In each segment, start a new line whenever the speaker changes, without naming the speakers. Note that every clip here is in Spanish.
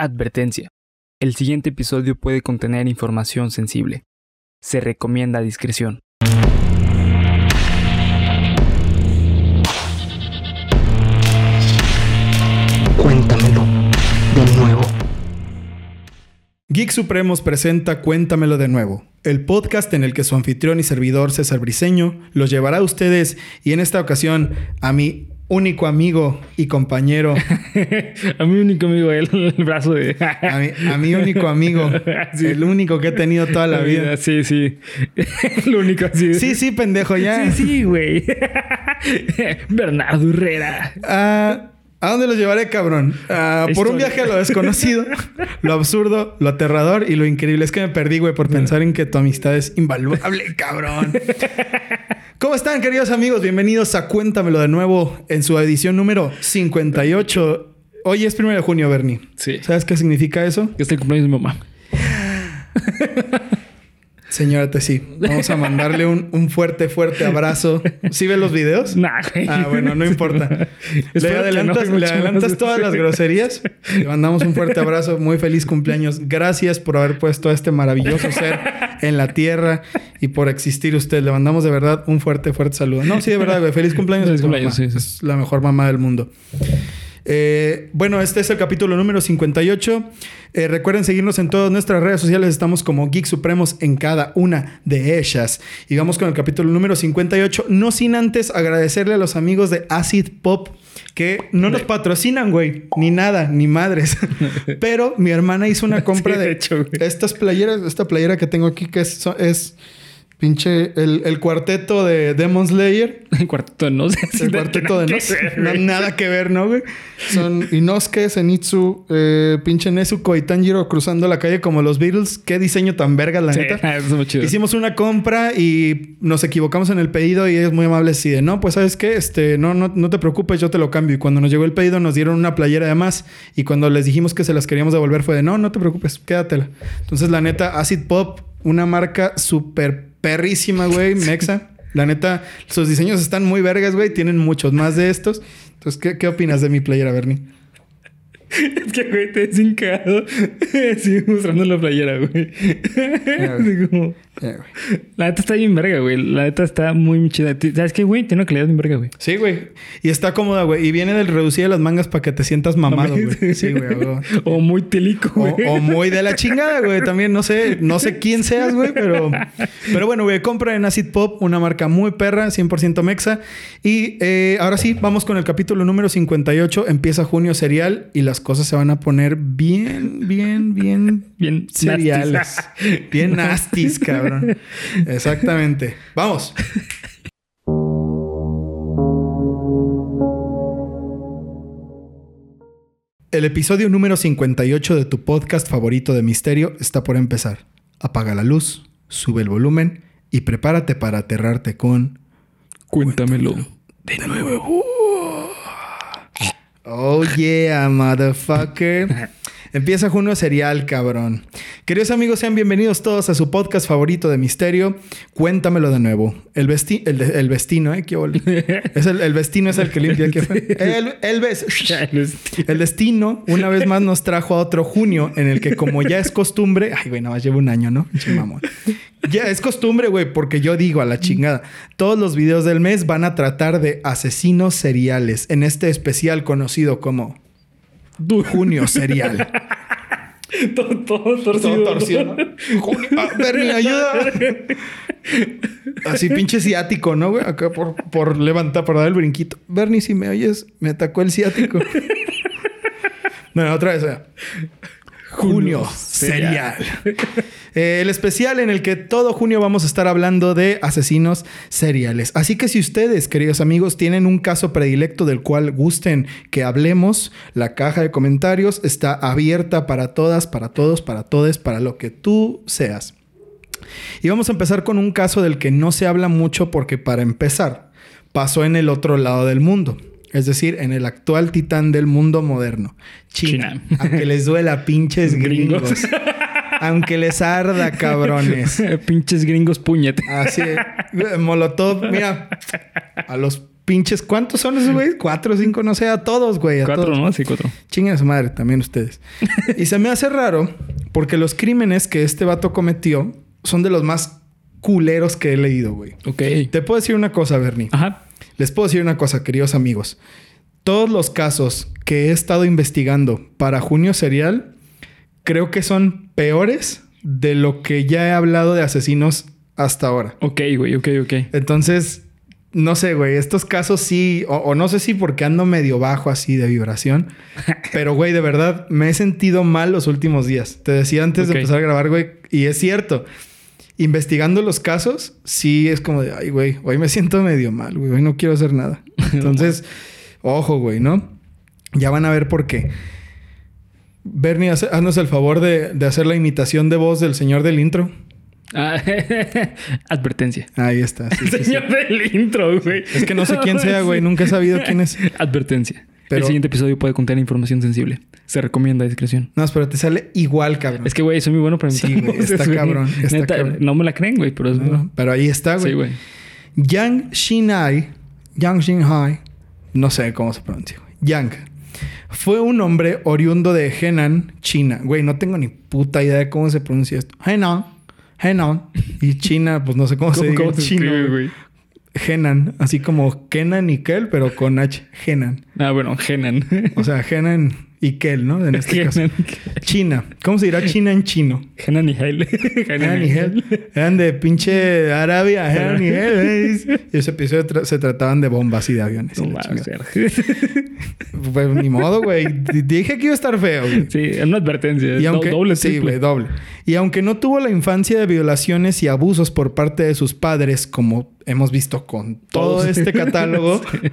Advertencia. El siguiente episodio puede contener información sensible. Se recomienda discreción.
Cuéntamelo de nuevo.
Geek Supremos presenta Cuéntamelo de nuevo, el podcast en el que su anfitrión y servidor César Briseño los llevará a ustedes y en esta ocasión a mi único amigo y compañero,
a mi único amigo, el, el brazo de.
a mi, a mi único amigo,
Sí.
el único que he tenido toda la vida.
Sí, sí. Lo único así.
Sí, sí, pendejo, ya.
Sí, sí, güey. Bernardo Herrera.
Ah, ¿A dónde los llevaré, cabrón? Ah, por un viaje a lo desconocido, lo absurdo, lo aterrador y lo increíble. Es que me perdí, güey, por pensar en que tu amistad es invaluable, cabrón. ¿Cómo están, queridos amigos? Bienvenidos a Cuéntamelo de nuevo en su edición número 58. Hoy es 1 de junio, Bernie.
Sí.
¿Sabes qué significa eso?
Que es el cumpleaños de mi mamá.
Señora Tessy, vamos a mandarle un, un fuerte, fuerte abrazo. ¿Sí ves los videos?
Nah.
Ah, bueno, no importa. Le adelantas,
no,
le adelantas todas las groserías. Le mandamos un fuerte abrazo. Muy feliz cumpleaños. Gracias por haber puesto a este maravilloso ser en la tierra y por existir usted. Le mandamos de verdad un fuerte, fuerte saludo. No, sí, de verdad, güey. Feliz cumpleaños.
Feliz cumpleaños,
mamá.
sí, sí.
Es la mejor mamá del mundo. Eh, bueno, este es el capítulo número 58. Eh, recuerden seguirnos en todas nuestras redes sociales. Estamos como Geek Supremos en cada una de ellas. Y vamos con el capítulo número 58. No sin antes agradecerle a los amigos de Acid Pop que no nos patrocinan, güey. Ni nada, ni madres. Pero mi hermana hizo una compra
Sí, de
de,
hecho, güey.
estas playeras. Esta playera que tengo aquí que es, es pinche el, el cuarteto de Demon Slayer.
El cuarteto de Nos.
El cuarteto de Nos. No,
güey.
nada que ver, ¿no, güey? Son Inosuke, Zenitsu, eh, pinche Nezuko y Tanjiro cruzando la calle como los Beatles. Qué diseño tan verga, la
Sí,
neta.
eso es muy chido.
Hicimos una compra y nos equivocamos en el pedido y es muy amable así de, no, pues sabes qué, este, no, no, no te preocupes, yo te lo cambio. Y cuando nos llegó el pedido nos dieron una playera de más y cuando les dijimos que se las queríamos devolver fue de, no, no te preocupes, quédatela. Entonces la neta, Acid Pop, una marca súper perrísima, güey, mexa. La neta, sus diseños están muy vergas, güey, tienen muchos más de estos. Entonces, ¿qué, qué opinas de mi playera, Bernie?
Es que, güey, te he hincado. Sigue mostrando la playera, güey. Así como...
Güey.
La neta está bien verga, güey. La neta está muy chida. ¿Sabes qué, güey? Tiene una calidad bien verga, güey.
Sí, güey. Y está cómoda, güey. Y viene del reducido de las mangas para que te sientas mamado, güey. Sí, güey.
O muy telico, güey.
o muy de la chingada, güey. También no sé, no sé quién seas, güey, pero, pero bueno, güey, compra en Acid Pop, una marca muy perra, 100% mexa. Y eh, ahora sí, vamos con el capítulo número 58. Empieza junio serial y las cosas se van a poner bien, bien, bien,
Bien
seriales. bien nasties, cabrón. Exactamente. Vamos. El episodio número 58 de tu podcast favorito de misterio está por empezar. Apaga la luz, sube el volumen y prepárate para aterrarte con...
Cuéntamelo. De nuevo.
Oh yeah, motherfucker. Empieza junio serial, cabrón. Queridos amigos, sean bienvenidos todos a su podcast favorito de misterio. Cuéntamelo de nuevo. El, vesti el, el vestino, ¿eh? ¿Qué? Es el, el vestino es el que limpia. ¿Qué fue? El, el, ves- el destino, una vez más, nos trajo a otro junio en el que, como ya es costumbre, ay, güey, nada más llevo un año, ¿no? Pinche mamón. Ya es costumbre, güey, porque yo digo a la chingada. Todos los videos del mes van a tratar de asesinos seriales en este especial conocido como Junio Serial.
todo, todo torcido.
Todo torcido, ¿no? Junio. Ah, Bernie, ayuda. Así pinche ciático, ¿no, güey? Acá por, por levantar, por dar el brinquito. Bernie, si me oyes, me atacó el ciático. No, otra vez. eh. Junio serial. Eh, el especial en el que todo junio vamos a estar hablando de asesinos seriales. Así que si ustedes, queridos amigos, tienen un caso predilecto del cual gusten que hablemos, la caja de comentarios está abierta para todas, para todos, para todes, para lo que tú seas. Y vamos a empezar con un caso del que no se habla mucho porque para empezar pasó en el otro lado del mundo. Es decir, en el actual titán del mundo moderno, China.
China.
Aunque les duela pinches gringos.
Gringos.
Aunque les arda, cabrones.
Pinches gringos puñete.
Así, Molotov, mira, a los pinches, ¿cuántos son esos, güey? Cuatro cinco, no sé, a todos, güey. a
Cuatro,
todos.
¿no? Sí, cuatro.
Chinguen a su madre, también ustedes. y se me hace raro porque los crímenes que este vato cometió son de los más culeros que he leído, güey.
Ok.
Te puedo decir una cosa, Bernie.
Ajá.
Les puedo decir una cosa, queridos amigos. Todos los casos que he estado investigando para Junio Serial, creo que son peores de lo que ya he hablado de asesinos hasta ahora.
Ok, güey, ok, ok.
Entonces, no sé, güey, estos casos sí, o, o no sé si porque ando medio bajo así de vibración, pero güey, de verdad, me he sentido mal los últimos días. Te decía antes de empezar a grabar, güey, y es cierto. Investigando los casos, sí es como de, ay, güey, hoy me siento medio mal, güey, hoy no quiero hacer nada. Entonces, ojo, güey, ¿no? Ya van a ver por qué. Bernie, haznos el favor de, de hacer la imitación de voz del señor del intro.
Ah, advertencia.
Ahí está. sí, sí.
Señor del intro, güey.
Es que no sé quién sea, güey. Nunca he sabido quién es.
Advertencia.
Pero-
El siguiente episodio puede contener información sensible. Se recomienda discreción.
No, pero te sale igual, cabrón.
Es que, güey, soy muy bueno para
Sí,
imitar
güey, está cabrón, está
Neta,
cabrón.
No me la creen, güey, pero es
No,
bueno.
pero ahí está, güey.
Sí, güey.
Yang Shinai, Yang Shinhai, no sé cómo se pronuncia, güey. Yang fue un hombre oriundo de Henan, China. Güey, no tengo ni puta idea de cómo se pronuncia esto. Henan, Henan. Y China, pues no sé cómo, se
¿Cómo,
dice
cómo se
chino.
escribe,
güey.
Güey?
Henan, así como Kenan y Kel, pero con H. Henan.
Ah, bueno, Henan.
O sea, Henan y Kel, ¿no? En este caso. China. ¿Cómo se dirá China en chino?
Henan y Hel.
Henan y Hel. Eran de pinche Arabia. Henan y Hel. Y ese episodio tra- se trataban de bombas y de aviones.
No.
Pues ni modo, güey. Dije que iba a estar feo, güey.
Sí, es una advertencia.
Y aunque,
doble,
sí, güey, doble. Y aunque no tuvo la infancia de violaciones y abusos por parte de sus padres, como hemos visto con todo
Todos.
este catálogo,
Sí.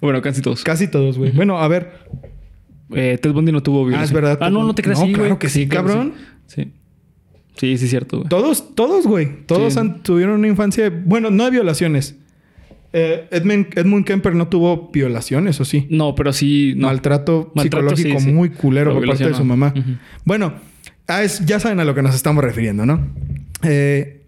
Bueno, casi todos.
casi todos, güey. Bueno, a ver,
Eh, Ted Bundy no tuvo violación.
es verdad,
Ah, no, no te creas.
No,
sí,
claro
güey.
que sí, cabrón.
Sí. Sí, sí, es cierto, güey.
todos, todos, güey. Todos
Sí.
han- tuvieron una infancia. Bueno, no de violaciones. Eh, Edmund, Edmund Kemper no tuvo violaciones, ¿o sí?
No, pero sí. No.
Maltrato,
Maltrato,
psicológico
sí, sí.
muy culero
Pero
por parte de su mamá. Bueno, ah, es- ya saben a lo que nos estamos refiriendo, ¿no? Eh,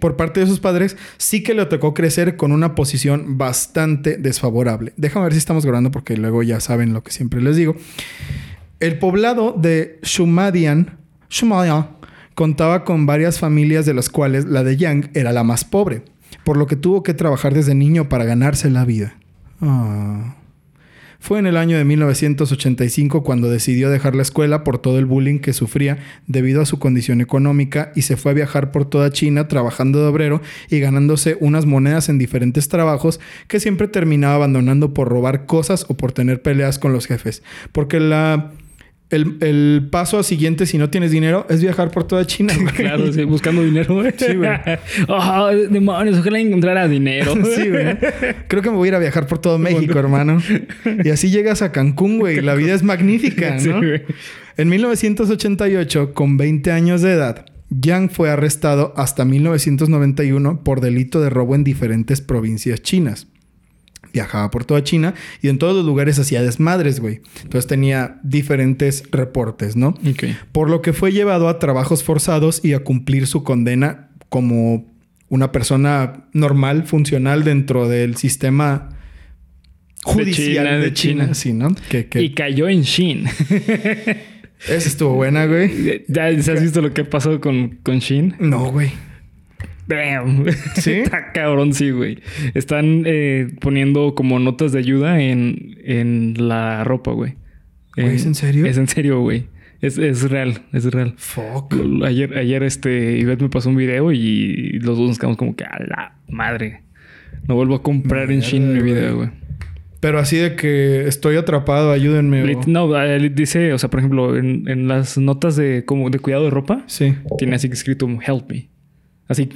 por parte de sus padres sí que le tocó crecer con una posición bastante desfavorable. Déjame ver si estamos grabando porque luego ya saben lo que siempre les digo. El poblado de Shumadian, Shumadian contaba con varias familias de las cuales la de Yang era la más pobre, por lo que tuvo que trabajar desde niño para ganarse la vida. Ah. Fue en el año de 1985 cuando decidió dejar la escuela por todo el bullying que sufría debido a su condición económica y se fue a viajar por toda China trabajando de obrero y ganándose unas monedas en diferentes trabajos que siempre terminaba abandonando por robar cosas o por tener peleas con los jefes. Porque la... El, el paso a siguiente, si no tienes dinero, es viajar por toda China. güey.
Claro, sí, buscando dinero, güey.
Sí, güey.
Ah, demonios, ojalá encontrara dinero.
Sí, güey. Creo que me voy a ir a viajar por todo México, hermano. Y así llegas a Cancún, güey. La vida es magnífica,
Sí,
¿no?
güey.
En 1988, con 20 años de edad, Yang fue arrestado hasta 1991 por delito de robo en diferentes provincias chinas. Viajaba por toda China y en todos los lugares hacía desmadres, güey. Entonces tenía diferentes reportes, ¿no? Por lo que fue llevado a trabajos forzados y a cumplir su condena como una persona normal, funcional dentro del sistema judicial
China,
de,
de
China.
China.
Sí, ¿no? Que, que-
Y cayó en Shin.
Esa estuvo buena, güey.
¿Ya has visto lo que pasó con, con Shin?
No, güey.
Damn.
¿Sí?
Está cabrón, sí, güey. Están eh, poniendo como notas de ayuda en, en la ropa, güey. Eh,
¿es en serio?
Es en serio, güey. Es, es real, es real.
Fuck.
Ayer, ayer este, Ivette me pasó un video y los dos nos quedamos como que a la madre. No vuelvo a comprar en Shin mi video,
güey. Pero así de que estoy atrapado, ayúdenme.
Lit- No, eh, dice, o sea, por ejemplo, en, en las notas de como de cuidado de ropa,
Sí.
tiene así que escrito help me. Así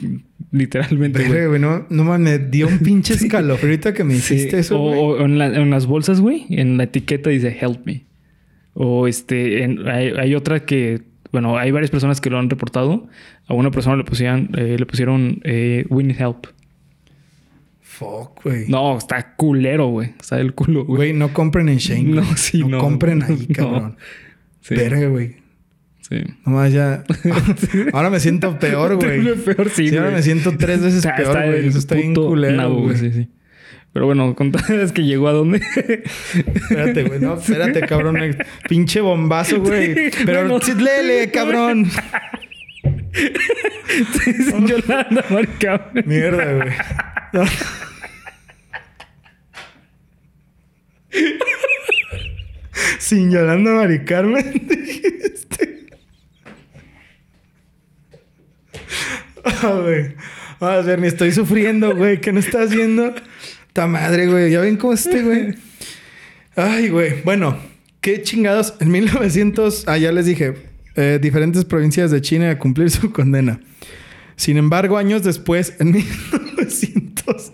literalmente, güey.
No, no mames, me dio un pinche escalofrío ahorita que me
Sí,
hiciste eso,
o, en, la- en las bolsas, güey, en la etiqueta dice help me. O este, en- hay, hay otra que, bueno, hay varias personas que lo han reportado. A una persona le pusieron, eh, le pusieron eh, we need help.
Fuck, güey.
No, está culero, güey. Está del culo, güey.
Güey, no compren en Shane.
No,
güey.
sí, no.
compren ahí,
No.
cabrón.
Sí,
Verga, güey.
Sí.
Nomás ya. ahora me siento peor, güey.
Peor, sí,
Sí, ahora me siento tres veces
Está-
peor,
está
güey. Eso está bien culero,
nabo,
güey.
Sí, sí. Pero bueno, contadas que llegó a dónde.
Espérate, güey. No, espérate, cabrón. Pinche bombazo, güey. Pero
Bueno.
sí, léele, cabrón.
Yolanda Marca.
Mierda, güey. No. Sin Yolanda Mari Carmen, dijiste. Ah, güey. Ah, Bernie, estoy sufriendo, güey. ¿Qué no estás viendo? Ta madre, güey. ¿Ya ven cómo es este, güey? Ay, güey. Bueno, qué chingados. En 1900, ah, ya les dije, eh, diferentes provincias de China a cumplir su condena. Sin embargo, años después, en 1900.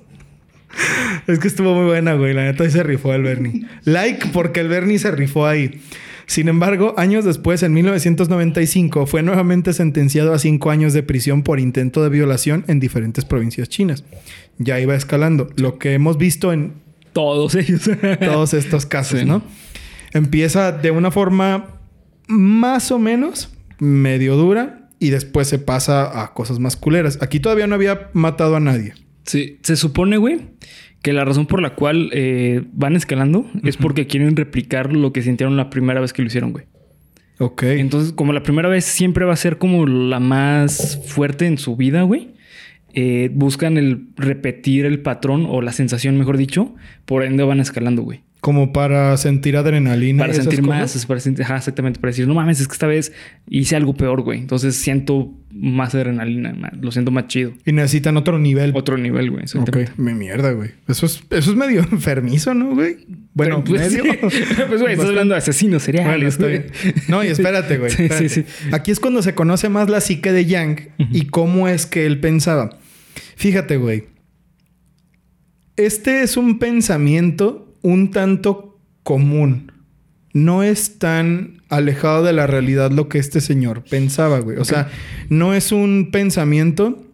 Es que estuvo muy buena, güey. La neta, ahí se rifó el Bernie. Like porque el Bernie se rifó ahí. Sin embargo, años después, en 1995, fue nuevamente sentenciado a cinco años de prisión por intento de violación en diferentes provincias chinas. Ya iba escalando. Lo que hemos visto en
Todos ellos.
todos estos casos,
Sí.
¿no? Empieza de una forma más o menos medio dura y después se pasa a cosas más culeras. Aquí todavía no había matado a nadie.
Sí, se supone, güey, que la razón por la cual eh, van escalando es porque quieren replicar lo que sintieron la primera vez que lo hicieron, güey.
Ok.
Entonces, como la primera vez siempre va a ser como la más fuerte en su vida, güey. eh, buscan el repetir el patrón o la sensación, mejor dicho. Por ende van escalando, güey.
Como para sentir adrenalina.
Para
y
sentir
cosas.
más, es para sentir, ajá, exactamente, para decir, no mames, es que esta vez hice algo peor, güey. Entonces siento más adrenalina, ma- lo siento más chido.
Y necesitan otro nivel.
Otro nivel, güey.
Ok. Me mierda, güey. Eso es, eso es medio enfermizo, ¿no, güey? Bueno,
Pero, pues,
medio.
sí. Pues, güey, estás hablando de asesinos
Bueno,
seriales,
bien. No, y espérate, güey.
Sí,
espérate.
sí, sí.
Aquí es cuando se conoce más la psique de Yang y cómo es que él pensaba. Fíjate, güey. Este es un pensamiento un tanto común. No es tan alejado de la realidad lo que este señor pensaba, güey. O sea, no es un pensamiento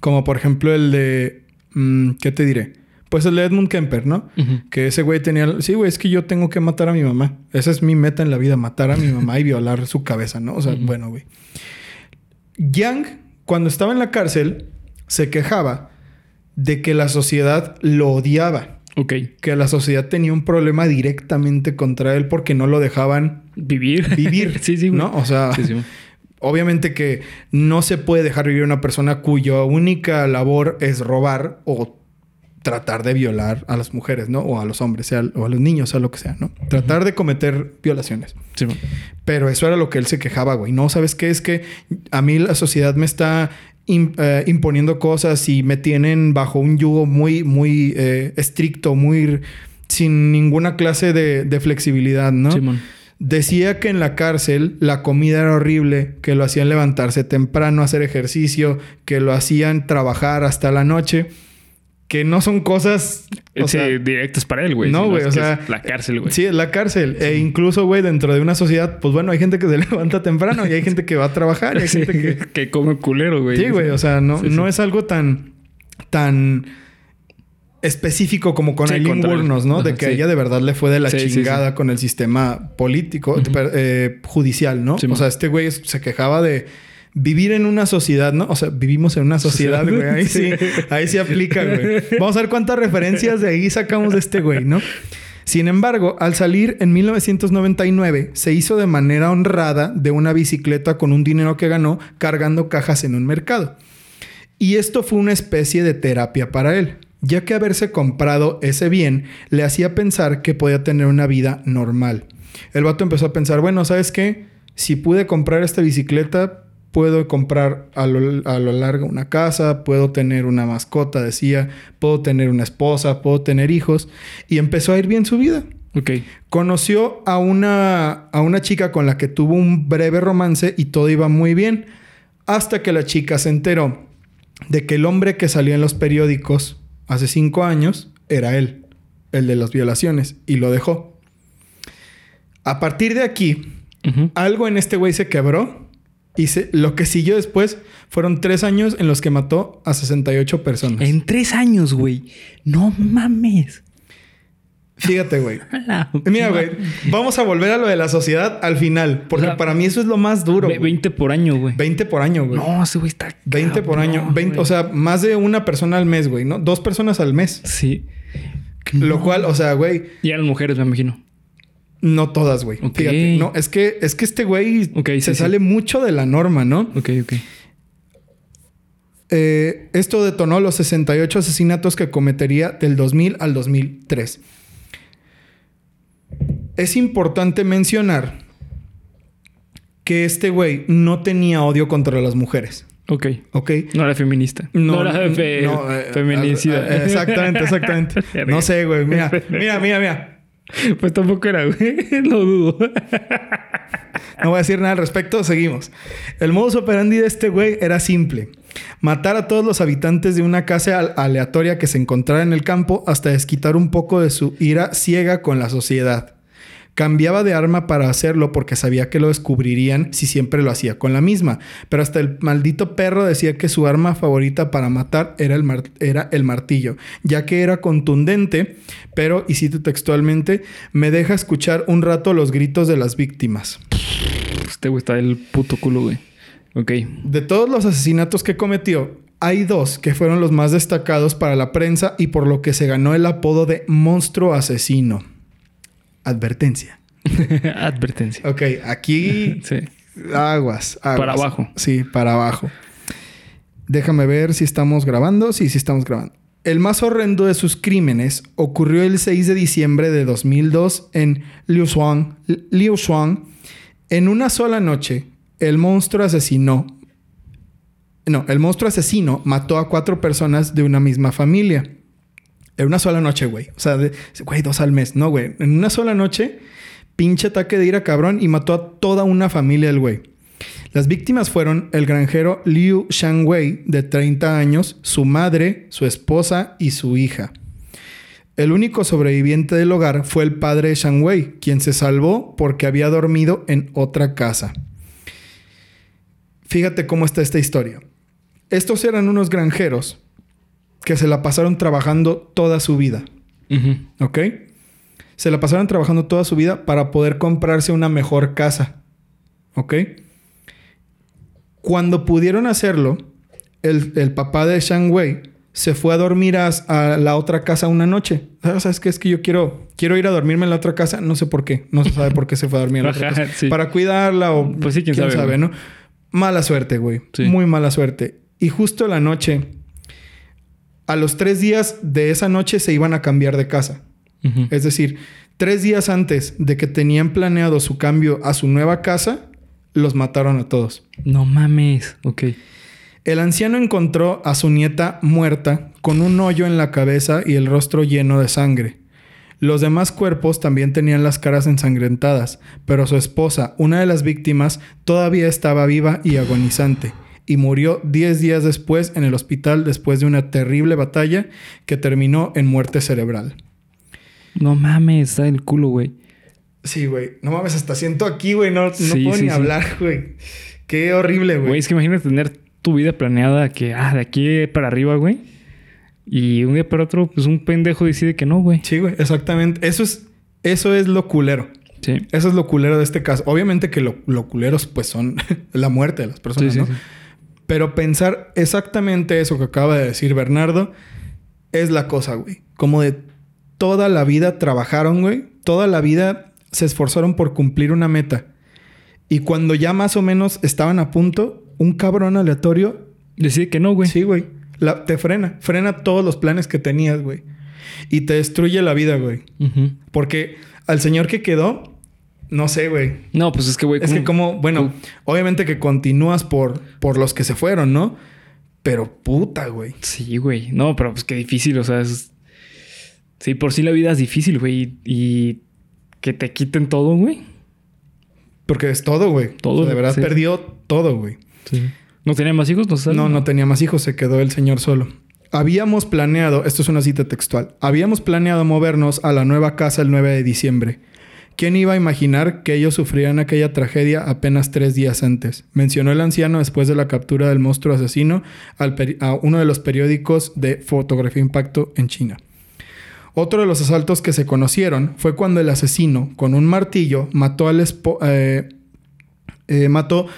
como por ejemplo el de... mm, ¿Qué te diré? Pues el de Edmund Kemper, ¿no? Que ese güey tenía... Sí, güey, es que yo tengo que matar a mi mamá. Esa es mi meta en la vida, matar a mi mamá y violar su cabeza, ¿no? O sea, bueno, güey. Yang, cuando estaba en la cárcel, se quejaba de que la sociedad lo odiaba.
Ok.
Que la sociedad tenía un problema directamente contra él porque no lo dejaban
Vivir.
vivir.
sí, sí, güey.
¿No? O sea,
Sí, sí, güey.
obviamente que no se puede dejar vivir a una persona cuya única labor es robar o tratar de violar a las mujeres, ¿no? O a los hombres, sea, o a los niños, sea lo que sea, ¿no? Tratar de cometer violaciones.
Sí.
Pero eso era lo que él se quejaba, güey. No, ¿sabes qué? Es que a mí la sociedad me está eh, imponiendo cosas y me tienen bajo un yugo muy, muy eh, estricto, muy... sin ninguna clase de, de flexibilidad, ¿no?
Simón.
Decía que en la cárcel la comida era horrible, que lo hacían levantarse temprano, hacer ejercicio, que lo hacían trabajar hasta la noche, que no son cosas... o
Sí,
sea,
directos para él, güey.
no, güey, o sea,
La cárcel, güey.
Sí, es la cárcel. E incluso, güey, dentro de una sociedad, pues bueno, hay gente que se levanta temprano y hay gente que va a trabajar y hay
Sí,
gente que...
que come culero, güey.
Sí, güey, o sea, no, no es algo tan, tan específico como con
el-
Wuornos, ¿no? De que ella de verdad le fue de la chingada con el sistema político, eh, judicial, ¿no? O sea, este güey se quejaba de vivir en una sociedad, ¿no? O sea, vivimos en una sociedad, güey. Ahí sí, ahí sí aplica, güey. Vamos a ver cuántas referencias de ahí sacamos de este güey, ¿no? Sin embargo, al salir en 1999, se hizo de manera honrada de una bicicleta con un dinero que ganó cargando cajas en un mercado. Y esto fue una especie de terapia para él, ya que haberse comprado ese bien le hacía pensar que podía tener una vida normal. El vato empezó a pensar, bueno, ¿sabes qué? Si pude comprar esta bicicleta, puedo comprar a lo, a lo largo una casa, puedo tener una mascota, decía, puedo tener una esposa, puedo tener hijos. Y empezó a ir bien su vida.
Ok.
Conoció a una, a una chica con la que tuvo un breve romance y todo iba muy bien. Hasta que la chica se enteró de que el hombre que salía en los periódicos hace cinco años era él, el de las violaciones, y lo dejó. A partir de aquí, algo en este güey se quebró y se- lo que siguió después fueron tres años en los que mató a 68 personas.
En tres años, güey. No mames.
Fíjate, güey.
A
Mira, güey, vamos a volver a lo de la sociedad al final, porque
O sea,
para mí eso es lo más duro.
Ve-
güey.
20 por año, güey.
20 por año, güey.
No, ese güey está.
20 por año. 20
güey.
o sea, más de una persona al mes, güey, ¿no? Dos personas al mes.
Sí.
Lo cual, o sea, güey,
Y eran mujeres, me imagino.
No todas, güey. Fíjate, no, es que, es que este güey se
sí.
sale mucho de la norma, ¿no?
Ok, ok.
Eh, esto detonó los 68 asesinatos que cometería del 2000 al 2003. Es importante mencionar que este güey no tenía odio contra las mujeres,
Ok.
¿ok?
No era feminista. No, era fe-
no, eh,
feminicida.
eh, exactamente, exactamente. no sé, güey. Mira, mira, mira, mira.
Pues tampoco era, güey. Lo dudo.
No voy a decir nada al respecto, seguimos. El modus operandi de este güey era simple. Matar a todos los habitantes de una casa al- aleatoria que se encontrara en el campo hasta desquitar un poco de su ira ciega con la sociedad. Cambiaba de arma para hacerlo porque sabía que lo descubrirían si siempre lo hacía con la misma. Pero hasta el maldito perro decía que su arma favorita para matar era el, mar- era el martillo, ya que era contundente, pero, y cito textualmente, me deja escuchar un rato los gritos de las víctimas.
Este güey está del puto culo, güey. Ok.
De todos los asesinatos que cometió, hay dos que fueron los más destacados para la prensa y por lo que se ganó el apodo de monstruo asesino. Advertencia.
Advertencia.
Ok, aquí
Sí.
aguas, aguas.
Para abajo.
Sí, para abajo. Déjame ver si estamos grabando. Sí, sí estamos grabando. El más horrendo de sus crímenes ocurrió el 6 de diciembre de 2002 en Liuzuan. Liuzuan. En una sola noche, el monstruo asesinó. No, el monstruo asesino mató a cuatro personas de una misma familia. En una sola noche, güey. O sea, güey, dos al mes. No, güey. En una sola noche, pinche ataque de ira cabrón y mató a toda una familia el güey. Las víctimas fueron el granjero Liu Shangwei, de 30 años, su madre, su esposa y su hija. El único sobreviviente del hogar fue el padre de Shangwei, quien se salvó porque había dormido en otra casa. Fíjate cómo está esta historia. Estos eran unos granjeros que se la pasaron trabajando toda su vida. ¿Ok? Se la pasaron trabajando toda su vida para poder comprarse una mejor casa. ¿Ok? Cuando pudieron hacerlo, el, el papá de Shang Wei se fue a dormir a, a la otra casa una noche. Ah, ¿Sabes qué? Es que yo quiero, quiero ir a dormirme en la otra casa. No sé por qué. No se sabe por qué se fue a dormir en la otra casa.
sí.
Para cuidarla o...
Pues sí, quién sabe, güey.
¿no? Mala suerte, güey.
Sí.
Muy mala suerte. Y justo la noche... A los tres días de esa noche se iban a cambiar de casa. Es decir, tres días antes de que tenían planeado su cambio a su nueva casa, los mataron a todos.
No mames. Ok.
El anciano encontró a su nieta muerta con un hoyo en la cabeza y el rostro lleno de sangre. Los demás cuerpos también tenían las caras ensangrentadas, pero su esposa, una de las víctimas, todavía estaba viva y agonizante, y murió 10 días después en el hospital después de una terrible batalla que terminó en muerte cerebral.
No mames. Está del culo, güey.
Sí, güey. No mames, hasta siento aquí, güey. No, no
Sí,
puedo
sí,
ni
sí.
hablar, güey. Qué horrible,
Güey,
güey.
es que imagínate tener tu vida planeada que, ah, de aquí para arriba, güey. Y un día para otro, pues un pendejo decide que no, güey.
Sí, güey, exactamente. Eso es, eso es lo culero.
Sí.
Eso es lo culero de este caso. Obviamente que lo, lo culeros, pues, son la muerte de las personas, ¿no? Pero pensar exactamente eso que acaba de decir Bernardo es la cosa, güey. Como de toda la vida trabajaron, güey. Toda la vida se esforzaron por cumplir una meta. Y cuando ya más o menos estaban a punto, un cabrón aleatorio
Decide que no, güey.
Sí, güey. La- te frena. Frena todos los planes que tenías, güey. Y te destruye la vida, güey. Porque al señor que quedó, no sé, güey.
No, pues es que, güey.
Es que como, bueno, obviamente que continúas por, por los que se fueron, ¿no? Pero puta, güey.
Sí, güey. No, pero pues qué difícil, o sea, es... Sí, por sí la vida es difícil, güey. Y que te quiten todo, güey.
Porque es todo, güey.
Todo,
O sea, de verdad
sí.
perdió todo, güey.
Sí. ¿No tenía más hijos? No, sé.
No, no tenía más hijos, se quedó el señor solo. Habíamos planeado, esto es una cita textual, habíamos planeado movernos a la nueva casa el 9 de diciembre. ¿Quién iba a imaginar que ellos sufrían aquella tragedia apenas tres días antes? Mencionó el anciano después de la captura del monstruo asesino a uno de los periódicos de fotografía impacto en China. Otro de los asaltos que se conocieron fue cuando el asesino, con un martillo, mató al eh, eh, mató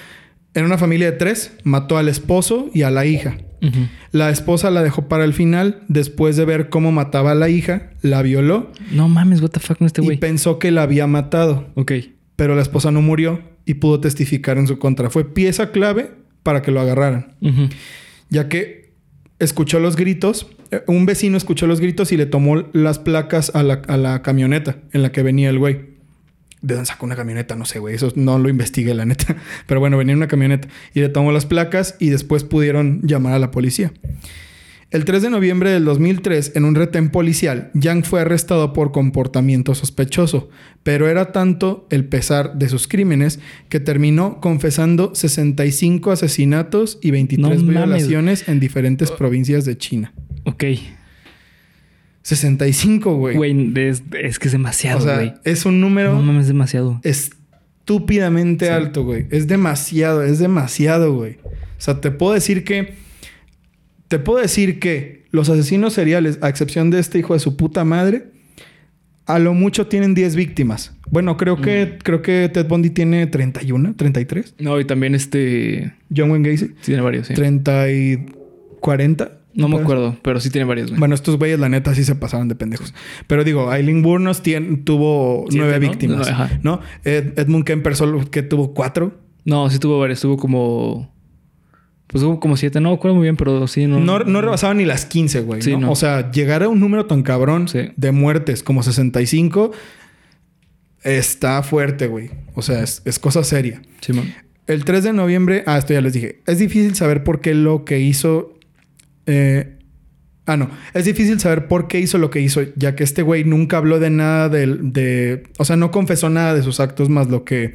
en una familia de tres, mató al esposo y a la hija. La esposa la dejó para el final después de ver cómo mataba a la hija, la violó
No mames, what the fuck con este
y
güey.
pensó que la había matado.
Ok.
Pero la esposa no murió y pudo testificar en su contra. Fue pieza clave para que lo agarraran, ya que escuchó los gritos. eh, Un vecino escuchó los gritos y le tomó las placas a la, a la camioneta en la que venía el güey. ¿De dónde sacó una camioneta? No sé, güey. Eso no lo investigué, la neta. Pero bueno, venía en una camioneta. Y le tomó las placas y después pudieron llamar a la policía. El 3 de noviembre del 2003, en un retén policial, Yang fue arrestado por comportamiento sospechoso, pero era tanto el pesar de sus crímenes que terminó confesando 65 asesinatos y 23
No mames.
violaciones en diferentes provincias de China.
Ok.
65, güey.
Güey, es, es que es demasiado,
o sea,
güey.
es un número
No mames, demasiado.
estúpidamente
Sí.
alto, güey. Es demasiado, es demasiado, güey. O sea, te puedo decir que. Te puedo decir que los asesinos seriales, a excepción de este hijo de su puta madre, a lo mucho tienen 10 víctimas. Bueno, creo que, creo que Ted Bundy tiene 31, 33.
No, y también este.
John Wayne Gacy,
Sí, tiene varios, sí.
30 y 40.
No me
Pues,
acuerdo, pero sí tiene varios, güey.
Bueno, estos güeyes, la neta, sí se pasaron de pendejos. Pero digo, Aileen Burnos tuvo
Siete,
nueve
¿no?
víctimas.
No, ajá.
¿no? Ed- Edmund Kemper solo que tuvo cuatro.
No, sí tuvo varios. Tuvo como. Pues tuvo como siete. No me acuerdo muy bien, pero sí, no.
No, no rebasaban ni las 15, güey.
Sí,
¿no?
no.
O sea, llegar a un número tan cabrón
Sí.
de muertes como 65 está fuerte, güey. O sea, es, es cosa seria.
Sí, man.
El 3 de noviembre, ah, esto ya les dije. Es difícil saber por qué lo que hizo. Eh, ah, no. Es difícil saber por qué hizo lo que hizo, ya que este güey nunca habló de nada del- de. O sea, no confesó nada de sus actos más lo que.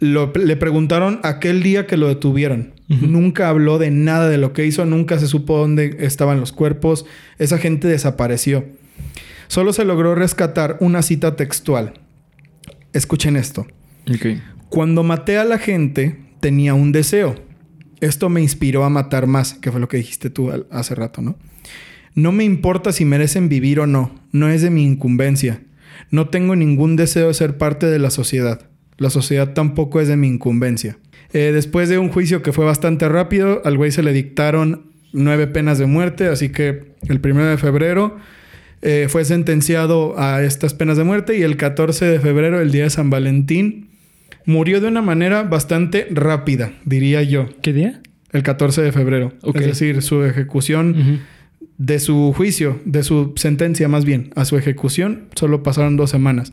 Lo, le preguntaron aquel día que lo detuvieron. Nunca habló de nada de lo que hizo, nunca se supo dónde estaban los cuerpos. Esa gente desapareció. Solo se logró rescatar una cita textual. Escuchen esto. Cuando maté a la gente, tenía un deseo. Esto me inspiró a matar más, que fue lo que dijiste tú hace rato, ¿no? No me importa si merecen vivir o no, no es de mi incumbencia. No tengo ningún deseo de ser parte de la sociedad. La sociedad tampoco es de mi incumbencia. Eh, después de un juicio que fue bastante rápido, al güey se le dictaron nueve penas de muerte, así que el primero de febrero eh, fue sentenciado a estas penas de muerte y el 14 de febrero, el día de San Valentín, murió de una manera bastante rápida, diría yo,
¿Qué día?
el 14 de febrero. Es decir, su ejecución de su juicio, de su sentencia más bien, a su ejecución, solo pasaron dos semanas.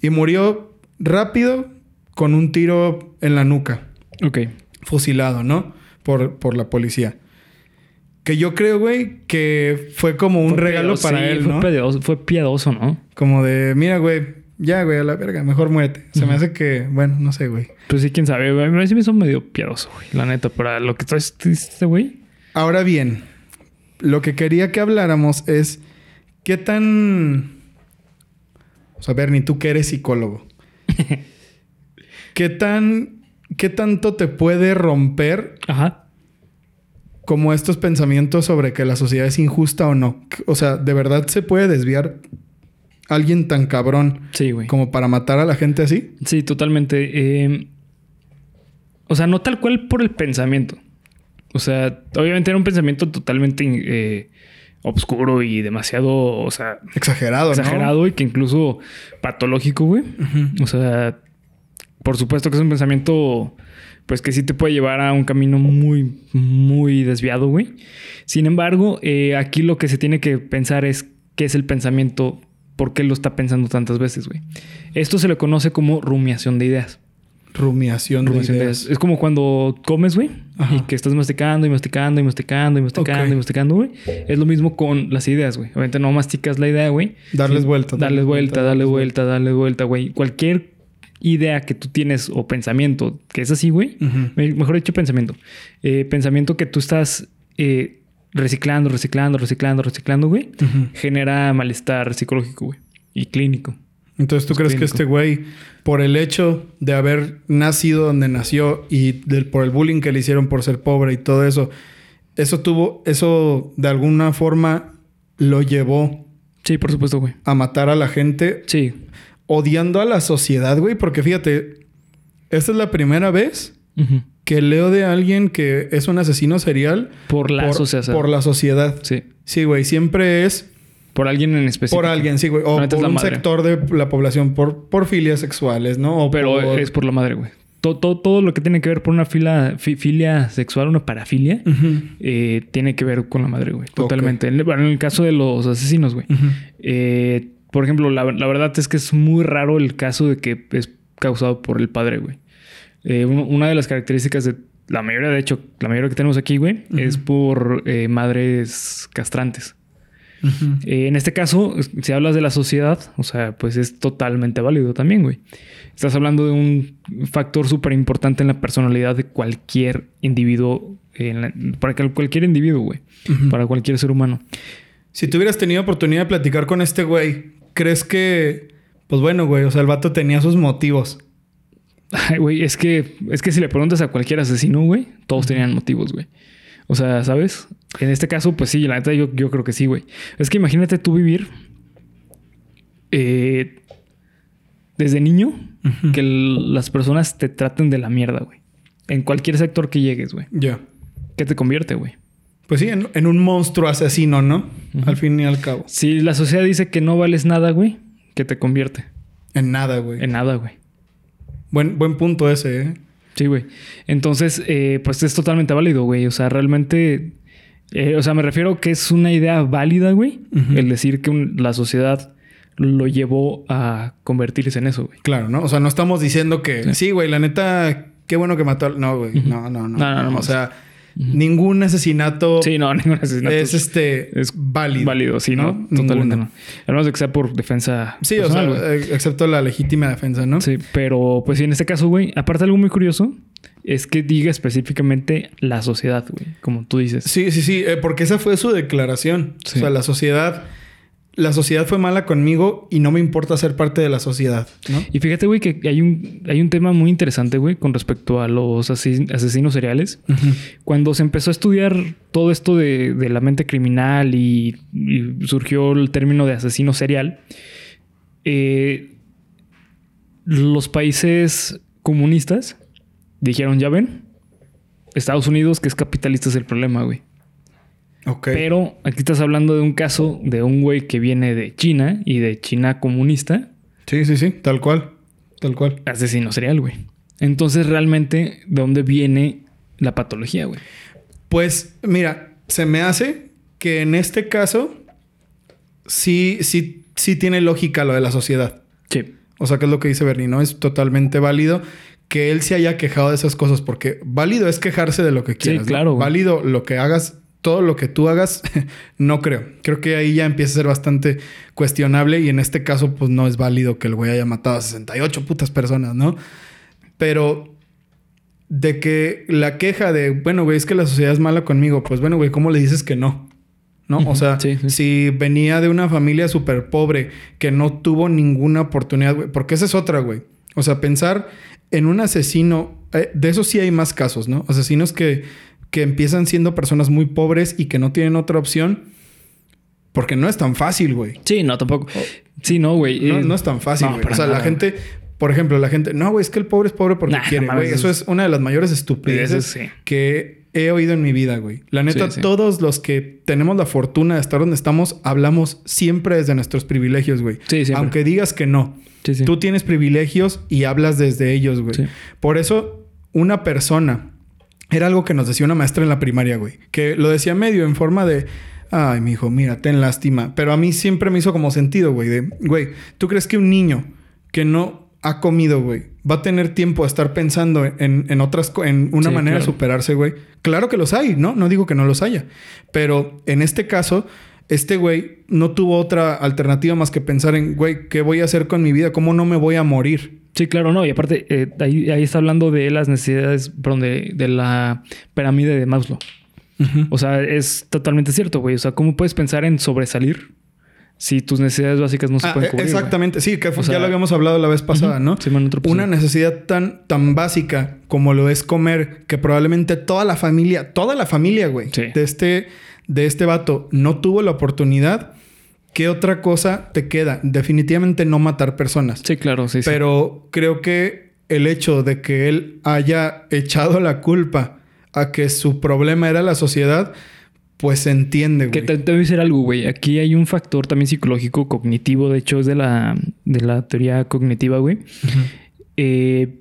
Y murió rápido con un tiro en la nuca,
Ok.
fusilado, ¿no? Por, por la policía. Que yo creo, güey, que fue como un
Fue
regalo
piadoso,
para
sí,
él,
fue
¿no?
Piadoso, fue piadoso, ¿no?
Como de, mira, güey, ya, güey, a la verga, mejor muérete. Se me hace que, bueno, no sé, güey.
Pues sí, quién sabe. güey. A mí sí me hizo medio piadoso, güey. La neta, para lo que tú este güey.
Ahora bien, lo que quería que habláramos es qué tan... O sea, Bernie, tú que eres psicólogo. ¿Qué tan... ¿Qué tanto te puede romper
Ajá.
como estos pensamientos sobre que la sociedad es injusta o no? O sea, ¿de verdad se puede desviar alguien tan cabrón
Sí, güey.
como para matar a la gente así?
Sí, totalmente. Eh, o sea, no tal cual por el pensamiento. O sea, obviamente era un pensamiento totalmente eh, obscuro y demasiado, o sea,
Exagerado, ¿no?
exagerado y que incluso patológico, güey. O sea, por supuesto que es un pensamiento, pues que sí te puede llevar a un camino muy, muy desviado, güey. Sin embargo, eh, aquí lo que se tiene que pensar es qué es el pensamiento, por qué lo está pensando tantas veces, güey. Esto se le conoce como rumiación de ideas.
Rumiación, de
Rumiación de
ideas.
ideas. Es como cuando comes, güey, y que estás masticando y masticando y masticando y masticando y masticando, güey. Es lo mismo con las ideas, güey. Obviamente no masticas la idea, güey.
Darles vuelta,
Darles vuelta, darle vuelta, darle vuelta, güey. Cualquier idea que tú tienes o pensamiento que es así, güey. Mejor dicho, pensamiento. Eh, pensamiento que tú estás eh, reciclando, reciclando, reciclando, reciclando, güey. Genera malestar psicológico, güey. Y clínico.
Entonces, ¿tú
Es
crees que este güey, por el hecho de haber nacido donde nació y del- por el bullying que le hicieron por ser pobre y todo eso, eso tuvo, eso de alguna forma lo llevó
Sí, por supuesto, güey.
a matar a la gente
Sí.
odiando a la sociedad, güey? Porque fíjate, esta es la primera vez. Que leo de alguien que es un asesino serial
Por la
por,
sociedad.
por la sociedad.
Sí.
Sí, güey, siempre es
Por alguien en específico.
por alguien, sí, güey. O por un
madre.
sector de la población, por, por filias sexuales, ¿no? O
Pero
por-
es por la madre, güey. Todo, todo, todo lo que tiene que ver por una fila, fi- filia sexual, una parafilia, eh, tiene que ver con la madre, güey. Totalmente. En, bueno, en el caso de los asesinos, güey. Eh, por ejemplo, la, la verdad es que es muy raro el caso de que es causado por el padre, güey. Eh, un- una de las características de la mayoría, de hecho, la mayoría que tenemos aquí, güey, es por eh, madres castrantes. Eh, en este caso, si hablas de la sociedad, o sea, pues es totalmente válido también, güey. Estás hablando de un factor súper importante en la personalidad de cualquier individuo, en la- para cual- cualquier individuo, güey, para cualquier ser humano.
Si tú hubieras tenido oportunidad de platicar con este güey, ¿crees que, pues bueno, güey, o sea, el vato tenía sus motivos?
Ay, güey, es que, es que si le preguntas a cualquier asesino, güey, todos tenían motivos, güey. O sea, ¿sabes? En este caso, pues sí, la neta yo, yo creo que sí, güey. Es que imagínate tú vivir eh, desde niño que las personas te traten de la mierda, güey. En cualquier sector que llegues, güey.
Ya.
¿Qué te convierte, güey?
Pues sí, en, en un monstruo asesino, ¿no? Al fin y al cabo.
Si la sociedad dice que no vales nada, güey, ¿qué te convierte?
En nada, güey.
En nada, güey.
Buen, buen punto ese, ¿eh?
Sí, güey. Entonces, eh, pues es totalmente válido, güey. O sea, realmente... eh, o sea, me refiero que es una idea válida, güey. El decir que un- la sociedad lo llevó a convertirse en eso, güey.
Claro, ¿no? O sea, no estamos diciendo que... Sí, güey, la neta, qué bueno que mató al... No, güey. No, no, no.
No, no, no,
O
no.
sea, ningún asesinato
Sí, no, ningún asesinato
es este...
es
válido.
válido, sí, ¿no? Totalmente no. A menos de que sea por defensa
Sí, o sea, eh, excepto la legítima defensa, ¿no?
Sí, pero pues sí, en este caso, güey, aparte algo muy curioso es que diga específicamente la sociedad, güey, como tú dices.
Sí, sí, sí, eh, porque esa fue su declaración.
Sí.
O sea, la sociedad, la sociedad fue mala conmigo y no me importa ser parte de la sociedad, ¿no?
Y fíjate, güey, que hay un, hay un tema muy interesante, güey, con respecto a los asesin- asesinos seriales. Cuando se empezó a estudiar todo esto de, de la mente criminal y, y surgió el término de asesino serial, eh, los países comunistas dijeron, ya ven, Estados Unidos, que es capitalista, es el problema, güey.
Ok.
Pero aquí estás hablando de un caso de un güey que viene de China y de China comunista,
Sí, sí, sí, tal cual. Tal cual.
asesino serial, güey. Entonces, realmente, ¿de dónde viene la patología, güey?
Pues, mira, se me hace que en este caso sí, sí, sí tiene lógica lo de la sociedad.
Sí.
O sea, que es lo que dice Bernie, ¿no? Es totalmente válido que él se haya quejado de esas cosas, porque válido es quejarse de lo que quieras. ¿no?
claro.
Válido lo que hagas, todo lo que tú hagas, no creo. Creo que ahí ya empieza a ser bastante cuestionable y en este caso, pues no es válido que el güey haya matado a 68 putas personas, ¿no? Pero de que la queja de, bueno, güey, es que la sociedad es mala conmigo, pues bueno, güey, ¿cómo le dices que no? ¿No? O sea,
sí, sí.
si venía de una familia súper pobre que no tuvo ninguna oportunidad, güey, porque esa es otra, güey. O sea, pensar en un asesino, eh, de eso sí hay más casos, ¿no? Asesinos que, que empiezan siendo personas muy pobres y que no tienen otra opción, porque no es tan fácil, güey.
Sí, no, tampoco. Sí, no, güey.
No,
Eh,
no es tan fácil,
no,
güey.
para
o sea, la gente, por ejemplo, la gente, no, güey, es que el pobre es pobre porque
Nah,
quiere, güey. Eso es una de las mayores estupideces
sí.
que he oído en mi vida, güey. La neta,
Sí, sí.
todos los que tenemos la fortuna de estar donde estamos, hablamos siempre desde nuestros privilegios, güey.
Sí, siempre.
Aunque digas que no.
Sí, sí.
Tú tienes privilegios y hablas desde ellos, güey.
Sí.
Por eso, una persona. Era algo que nos decía una maestra en la primaria, güey. Que lo decía medio en forma de. Ay, mi hijo, mira, ten lástima. Pero a mí siempre me hizo como sentido, güey. De, güey, ¿tú crees que un niño que no ha comido, güey, va a tener tiempo a estar pensando en, en otras, en una
Sí,
manera de superarse, güey? Claro que los hay, ¿no? No digo que no los haya. Pero en este caso, este güey no tuvo otra alternativa más que pensar en, güey, ¿qué voy a hacer con mi vida? ¿Cómo no me voy a morir?
Sí, claro, no. Y aparte, eh, ahí, ahí está hablando de las necesidades, perdón, de, de la pirámide de Maslow. O sea, es totalmente cierto, güey. O sea, ¿cómo puedes pensar en sobresalir si tus necesidades básicas no se
Ah,
pueden
eh,
cubrir? güey?
exactamente, sí, que fue-
O sea,
ya lo habíamos hablado la vez pasada, ¿no?
Sí, man, otro
Una necesidad tan, tan básica como lo es comer, que probablemente toda la familia, toda la familia, güey,
Sí.
de, este, de este vato no tuvo la oportunidad. ¿Qué otra cosa te queda? Definitivamente no matar personas.
Sí, claro, sí, sí.
Pero creo que el hecho de que él haya echado la culpa a que su problema era la sociedad, pues se entiende,
Que
güey.
te, te voy a decir algo, güey. Aquí hay un factor también psicológico, cognitivo. De hecho, es de la, de la teoría cognitiva, güey. Eh,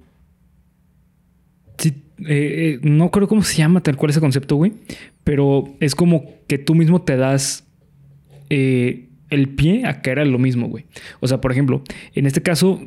eh, no creo cómo se llama tal cual ese concepto, güey. Pero es como que tú mismo te das eh, el pie a caer a lo mismo, güey. O sea, por ejemplo, en este caso,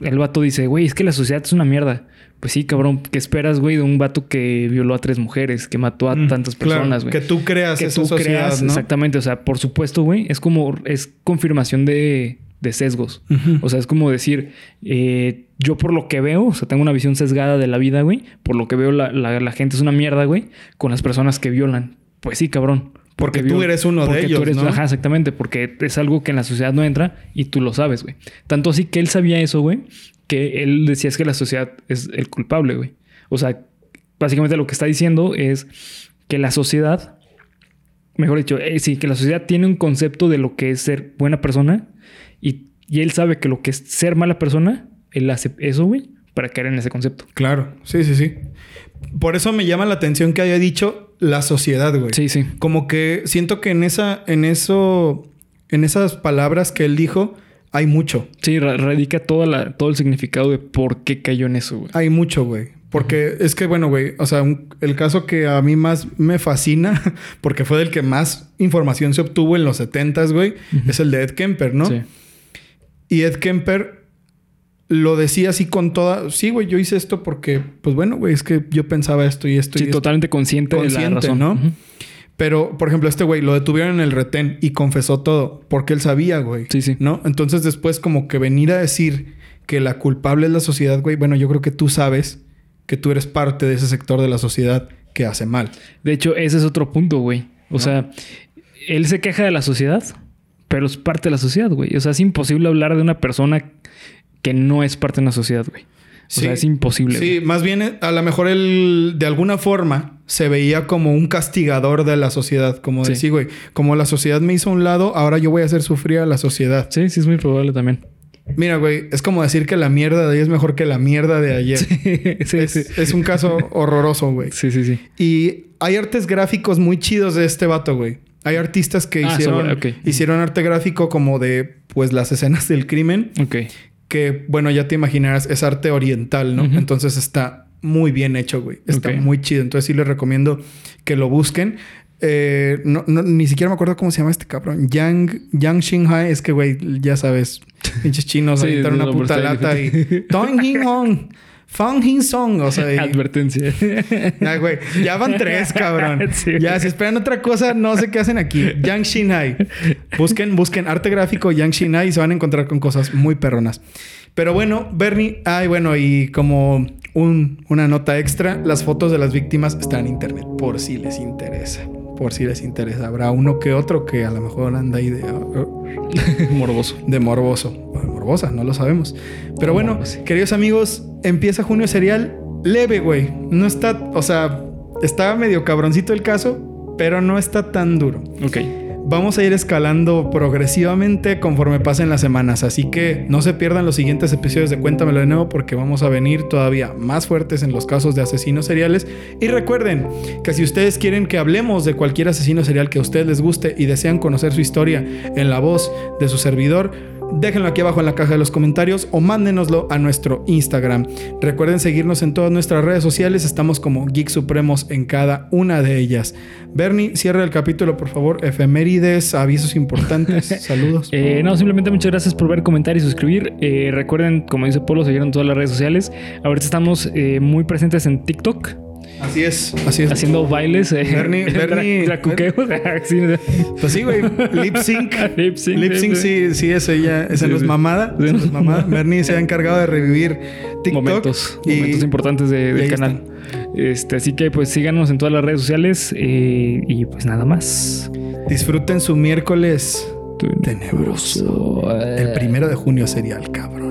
el vato dice, güey, es que la sociedad es una mierda. Pues sí, cabrón, ¿qué esperas, güey, de un vato que violó a tres mujeres, que mató a
Mm,
tantas
claro,
personas, güey?
Que tú creas
que
esa
tú
sociedad,
creas,
¿no?
exactamente. O sea, por supuesto, güey, es como, es confirmación de, de sesgos. O sea, es como decir, eh, yo por lo que veo, o sea, tengo una visión sesgada de la vida, güey. Por lo que veo, la, la- la gente es una mierda, güey, con las personas que violan. Pues sí, cabrón.
Porque tú eres uno de ellos,
tú eres,
¿no?
Ajá, exactamente. Porque es algo que en la sociedad no entra y tú lo sabes, güey. Tanto así que él sabía eso, güey, que él decía es que la sociedad es el culpable, güey. O sea, básicamente lo que está diciendo es que la sociedad, mejor dicho, eh, sí, que la sociedad tiene un concepto de lo que es ser buena persona y, él sabe que lo que es ser mala persona, él hace eso, güey, para caer en ese concepto.
Claro, sí, sí, sí. Por eso me llama la atención que haya dicho la sociedad, güey.
Sí, sí.
Como que siento que en esa, en eso, en esas palabras que él dijo, hay mucho.
Sí, ra- radica toda la, todo el significado de por qué cayó en eso, güey.
Hay mucho, güey. Porque es que, bueno, güey, o sea, un- el caso que a mí más me fascina, porque fue del que más información se obtuvo en los 70s, güey, es el de Ed Kemper, ¿no?
Sí.
Y Ed Kemper lo decía así con toda... Sí, güey, yo hice esto porque, pues bueno, güey, es que yo pensaba esto y esto
Sí,
y esto.
totalmente consciente, de la
Consciente,
razón.
¿no? Pero, por ejemplo, este güey lo detuvieron en el retén y confesó todo porque él sabía, güey.
Sí, sí.
¿No? Entonces, después, como que venir a decir que la culpable es la sociedad, güey. Bueno, yo creo que tú sabes que tú eres parte de ese sector de la sociedad que hace mal.
De hecho, ese es otro punto, güey. O sea, él se queja de la sociedad, pero es parte de la sociedad, güey. O sea, es imposible hablar de una persona que no es parte de una sociedad, güey. O
Sí.
sea, es imposible.
Sí,
güey.
más bien, eh, a lo mejor él, de alguna forma, se veía como un castigador de la sociedad. Como
Sí.
decir, güey, como la sociedad me hizo a un lado, ahora yo voy a hacer sufrir a la sociedad.
Sí, sí, es muy probable también.
Mira, güey, es como decir que la mierda de hoy es mejor que la mierda de ayer.
sí,
es,
sí.
es un caso horroroso, güey.
Sí, sí, sí.
Y hay artes gráficos muy chidos de este vato, güey. Hay artistas que
Ah,
hicieron,
sobre- ok.
hicieron arte gráfico como de, pues, las escenas del crimen.
Ok.
Que, bueno, ya te imaginarás, es arte oriental, ¿no? Entonces está muy bien hecho, güey. Está muy chido. Entonces sí les recomiendo que lo busquen. Eh, no, no- ni siquiera me acuerdo cómo se llama este cabrón. Yang, Yang Xinghai. Es que, güey, ya sabes, pinches chinos
Sí,
avientan una puta lata y... Tong Hong. Fang Hin Song. O sea, y-
Advertencia.
Ay, güey, ya van tres, cabrón.
Sí,
ya, si esperan otra cosa, no sé qué hacen aquí. Yang Shinai. Busquen, busquen arte gráfico Yang Shinai y se van a encontrar con cosas muy perronas. Pero bueno, Bernie, ay, bueno, y como un- una nota extra, las fotos de las víctimas están en internet, por si les interesa. Por si les interesa. Habrá uno que otro que a lo mejor anda ahí de,
Morboso.
de morboso. Bueno, morbosa, no lo sabemos. Pero bueno, queridos amigos, empieza junio serial leve, güey. No está, o sea, está medio cabroncito el caso, pero no está tan duro.
Ok.
Vamos a ir escalando progresivamente conforme pasen las semanas, así que no se pierdan los siguientes episodios de Cuéntamelo de nuevo porque vamos a venir todavía más fuertes en los casos de asesinos seriales. Y recuerden que si ustedes quieren que hablemos de cualquier asesino serial que a ustedes les guste y desean conocer su historia en la voz de su servidor, déjenlo aquí abajo en la caja de los comentarios o mándenoslo a nuestro Instagram. Recuerden seguirnos en todas nuestras redes sociales, estamos como Geek Supremos en cada una de ellas. Bernie, cierra el capítulo, por favor. Efemérides, avisos importantes, saludos.
Eh, no, simplemente muchas gracias por ver, comentar y suscribir. Eh, recuerden, como dice Polo, seguir en todas las redes sociales. Ahorita estamos eh, muy presentes en TikTok,
Así es, así es.
haciendo bailes. eh,
Bernie- Bernie-
tracuqueos. Sí,
Pues sí, güey. Lip sync.
Lip sync,
Lip sync,
sí,
sí, eso ya. Esa
Sí,
no es mamada.
Sí.
esa no es mamada. Bernie se ha encargado de revivir TikTok.
momentos,
y-
momentos importantes de- del canal. Este, así que pues síganos en todas las redes sociales eh, y pues nada más.
Disfruten su miércoles tenebroso.
Eh.
El primero de junio sería el cabrón.